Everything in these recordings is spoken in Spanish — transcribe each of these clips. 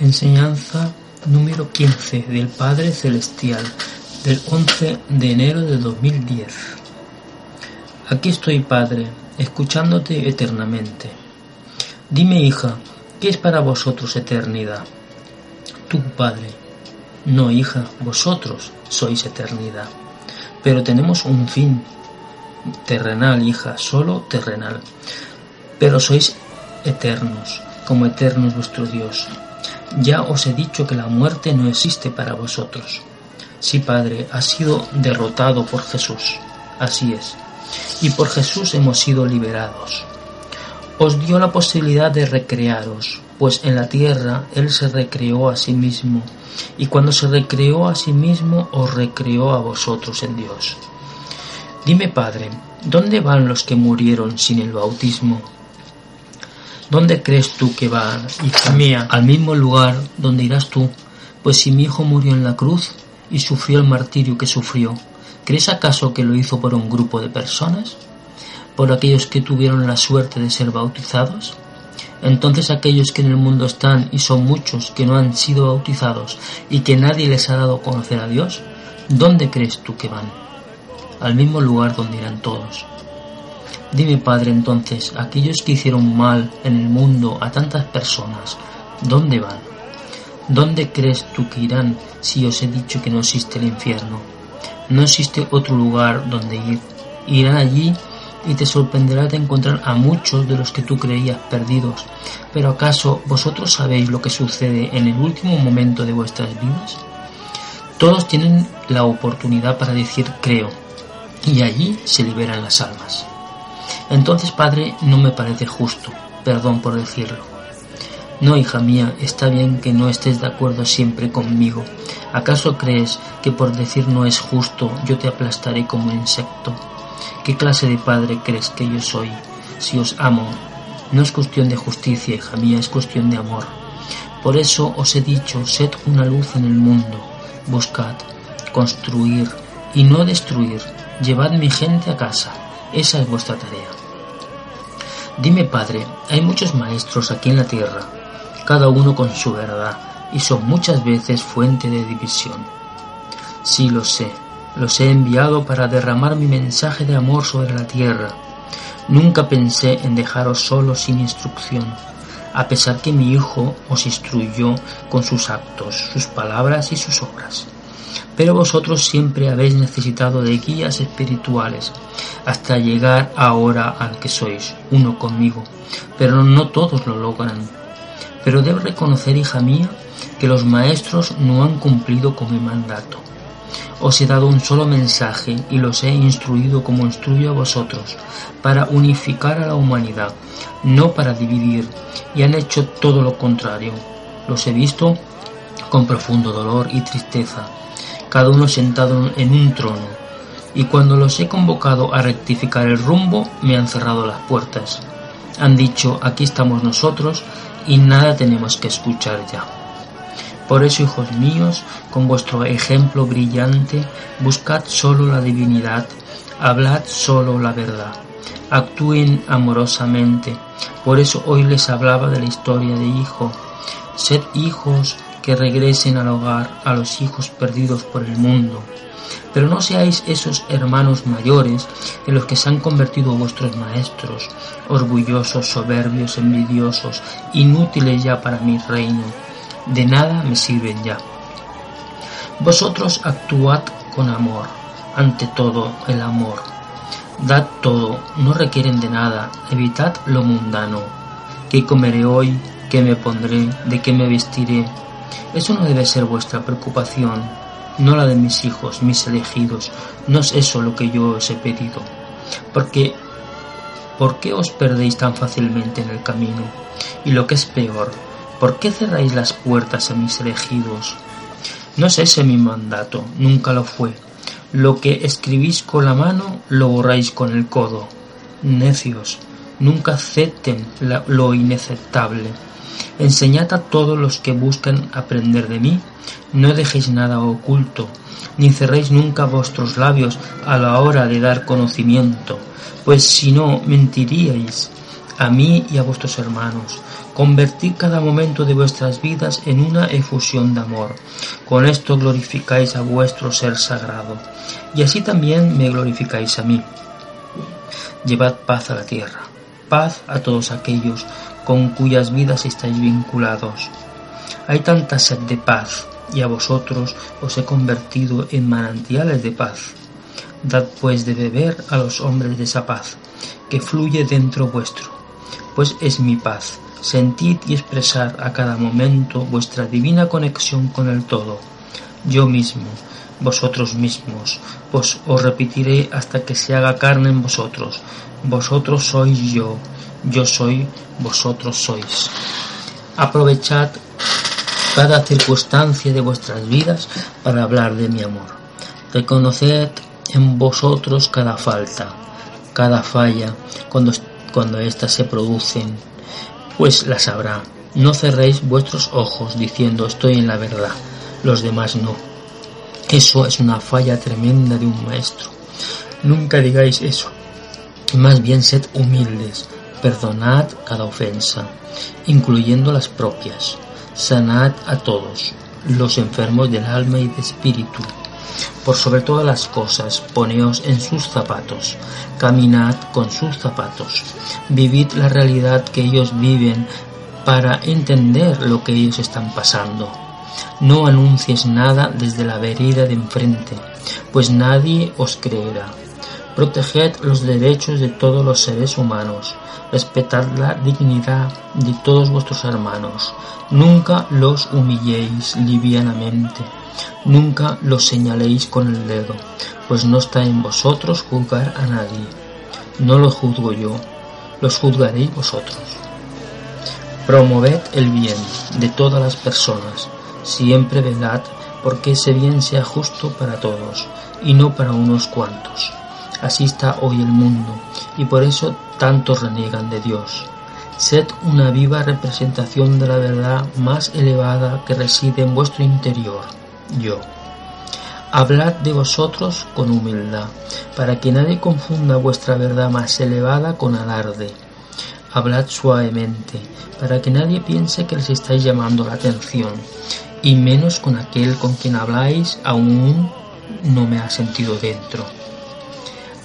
Enseñanza número 15 del Padre Celestial del 11 de enero de 2010. Aquí estoy, Padre, escuchándote eternamente. Dime, hija, ¿qué es para vosotros eternidad? Tú, Padre. No, hija, vosotros sois eternidad. Pero tenemos un fin terrenal, hija, solo terrenal. Pero sois eternos, como eterno es vuestro Dios. Ya os he dicho que la muerte no existe para vosotros. Sí, Padre, ha sido derrotado por Jesús. Así es. Y por Jesús hemos sido liberados. Os dio la posibilidad de recrearos, pues en la tierra Él se recreó a sí mismo, y cuando se recreó a sí mismo, os recreó a vosotros en Dios. Dime, Padre, ¿dónde van los que murieron sin el bautismo? ¿Dónde crees tú que va, hija mía? Al mismo lugar donde irás tú. Pues si mi hijo murió en la cruz y sufrió el martirio que sufrió, ¿crees acaso que lo hizo por un grupo de personas? ¿Por aquellos que tuvieron la suerte de ser bautizados? Entonces aquellos que en el mundo están, y son muchos, que no han sido bautizados y que nadie les ha dado a conocer a Dios, ¿dónde crees tú que van? Al mismo lugar donde irán todos. Dime, Padre, entonces, aquellos que hicieron mal en el mundo a tantas personas, ¿dónde van? ¿Dónde crees tú que irán si os he dicho que no existe el infierno? No existe otro lugar donde ir. Irán allí y te sorprenderá de encontrar a muchos de los que tú creías perdidos. Pero ¿acaso vosotros sabéis lo que sucede en el último momento de vuestras vidas? Todos tienen la oportunidad para decir creo, y allí se liberan las almas. Entonces, Padre, no me parece justo, perdón por decirlo. No, hija mía, está bien que no estés de acuerdo siempre conmigo. ¿Acaso crees que por decir no es justo yo te aplastaré como insecto? ¿Qué clase de padre crees que yo soy? Si os amo, no es cuestión de justicia, hija mía, es cuestión de amor. Por eso os he dicho, sed una luz en el mundo, buscad, construir y no destruir, llevad mi gente a casa, esa es vuestra tarea. Dime, Padre, hay muchos maestros aquí en la tierra, cada uno con su verdad, y son muchas veces fuente de división. Sí lo sé, los he enviado para derramar mi mensaje de amor sobre la tierra. Nunca pensé en dejaros solos sin instrucción, a pesar que mi Hijo os instruyó con sus actos, sus palabras y sus obras. Pero vosotros siempre habéis necesitado de guías espirituales hasta llegar ahora al que sois, uno conmigo. Pero no todos lo logran. Pero debo reconocer, hija mía, que los maestros no han cumplido con mi mandato. Os he dado un solo mensaje y los he instruido como instruyo a vosotros, para unificar a la humanidad, no para dividir, y han hecho todo lo contrario. Los he visto con profundo dolor y tristeza, cada uno sentado en un trono, y cuando los he convocado a rectificar el rumbo, me han cerrado las puertas. Han dicho, aquí estamos nosotros y nada tenemos que escuchar ya. Por eso, hijos míos, con vuestro ejemplo brillante, buscad solo la divinidad, hablad solo la verdad, actúen amorosamente. Por eso hoy les hablaba de la historia de hijo. Sed hijos que regresen al hogar a los hijos perdidos por el mundo. Pero no seáis esos hermanos mayores en los que se han convertido vuestros maestros, orgullosos, soberbios, envidiosos, inútiles ya para mi reino. De nada me sirven ya. Vosotros actuad con amor, ante todo el amor. Dad todo, no requieren de nada, evitad lo mundano. ¿Qué comeré hoy? ¿Qué me pondré? ¿De qué me vestiré? Eso no debe ser vuestra preocupación, no la de mis hijos, mis elegidos. No es eso lo que yo os he pedido. Porque, ¿por qué os perdéis tan fácilmente en el camino? Y lo que es peor, ¿Por qué cerráis las puertas a mis elegidos? No es ese mi mandato, nunca lo fue. Lo que escribís con la mano lo borráis con el codo. Necios, nunca acepten lo inaceptable. Enseñad a todos los que buscan aprender de mí, no dejéis nada oculto, ni cerréis nunca vuestros labios a la hora de dar conocimiento, pues si no mentiríais a mí y a vuestros hermanos. Convertid cada momento de vuestras vidas en una efusión de amor. Con esto glorificáis a vuestro ser sagrado, y así también me glorificáis a mí. Llevad paz a la tierra, paz a todos aquellos con cuyas vidas estáis vinculados. Hay tanta sed de paz, y a vosotros os he convertido en manantiales de paz. Dad pues de beber a los hombres de esa paz, que fluye dentro vuestro, pues es mi paz. Sentid y expresar a cada momento vuestra divina conexión con el todo. Yo mismo, vosotros mismos, pues os repetiré hasta que se haga carne en vosotros. Vosotros sois yo, yo soy, vosotros sois. Aprovechad cada circunstancia de vuestras vidas para hablar de mi amor. Reconoced en vosotros cada falta, cada falla, cuando, cuando éstas se producen, pues las habrá. No cerréis vuestros ojos diciendo estoy en la verdad, los demás no. Eso es una falla tremenda de un maestro. Nunca digáis eso. Más bien sed humildes, perdonad cada ofensa, incluyendo las propias sanad a todos los enfermos del alma y de espíritu. Por sobre todas las cosas, poneos en sus zapatos, caminad con sus zapatos, vivid la realidad que ellos viven para entender lo que ellos están pasando. No anuncies nada desde la vereda de enfrente, pues nadie os creerá. Proteged los derechos de todos los seres humanos, respetad la dignidad de todos vuestros hermanos, nunca los humilléis livianamente, nunca los señaléis con el dedo, pues no está en vosotros juzgar a nadie. No los juzgo yo, los juzgaréis vosotros. Promoved el bien de todas las personas, siempre velad porque ese bien sea justo para todos y no para unos cuantos Así está hoy el mundo, y por eso tantos reniegan de Dios. Sed una viva representación de la verdad más elevada que reside en vuestro interior, yo. Hablad de vosotros con humildad, para que nadie confunda vuestra verdad más elevada con alarde. Hablad suavemente, para que nadie piense que les estáis llamando la atención, y menos con aquel con quien habláis aún no me ha sentido dentro.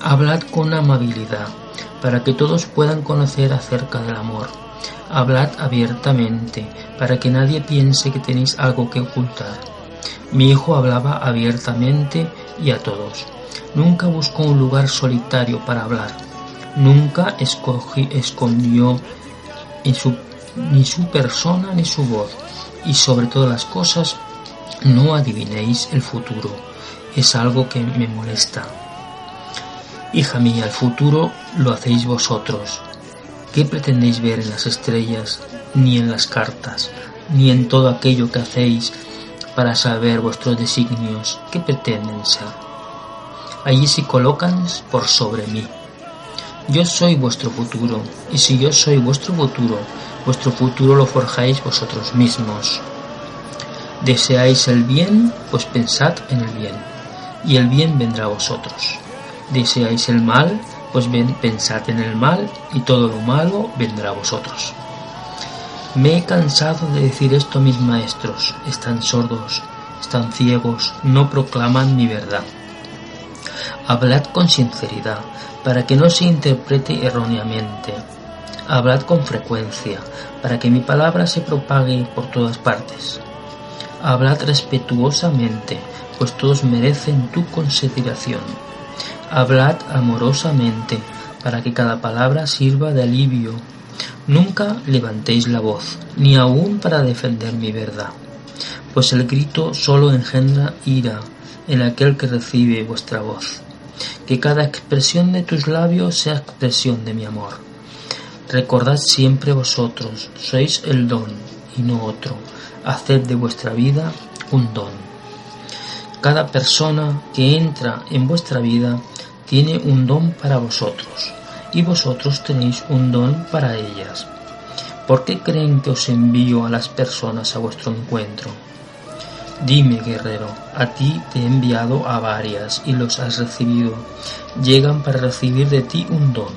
Hablad con amabilidad, para que todos puedan conocer acerca del amor. Hablad abiertamente, para que nadie piense que tenéis algo que ocultar. Mi hijo hablaba abiertamente y a todos. Nunca buscó un lugar solitario para hablar. Nunca escondió ni su persona ni su voz. Y sobre todas las cosas, no adivinéis el futuro. Es algo que me molesta. Hija mía, el futuro lo hacéis vosotros. ¿Qué pretendéis ver en las estrellas, ni en las cartas, ni en todo aquello que hacéis para saber vuestros designios? ¿Qué pretenden ser? Allí se colocan por sobre mí. Yo soy vuestro futuro, y si yo soy vuestro futuro, vuestro futuro lo forjáis vosotros mismos. Deseáis el bien, pues pensad en el bien, y el bien vendrá a vosotros deseáis el mal, pues pensad en el mal y todo lo malo vendrá a vosotros. Me he cansado de decir esto a mis maestros, están sordos, están ciegos, no proclaman mi verdad. Hablad con sinceridad, para que no se interprete erróneamente. Hablad con frecuencia, para que mi palabra se propague por todas partes. Hablad respetuosamente, pues todos merecen tu consideración Hablad amorosamente, para que cada palabra sirva de alivio. Nunca levantéis la voz, ni aun para defender mi verdad, pues el grito solo engendra ira en aquel que recibe vuestra voz. Que cada expresión de tus labios sea expresión de mi amor. Recordad siempre vosotros, sois el don, y no otro. Haced de vuestra vida un don. Cada persona que entra en vuestra vida tiene un don para vosotros y vosotros tenéis un don para ellas. ¿Por qué creen que os envío a las personas a vuestro encuentro? Dime, guerrero, a ti te he enviado a varias y los has recibido. Llegan para recibir de ti un don,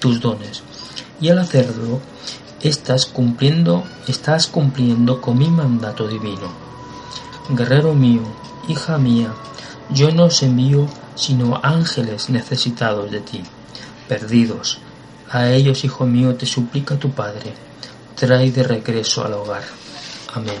tus dones. Y al hacerlo, estás cumpliendo, estás cumpliendo con mi mandato divino. Guerrero mío, hija mía, yo no os envío sino ángeles necesitados de ti, perdidos. A ellos, hijo mío, te suplica tu Padre, trae de regreso al hogar. Amén.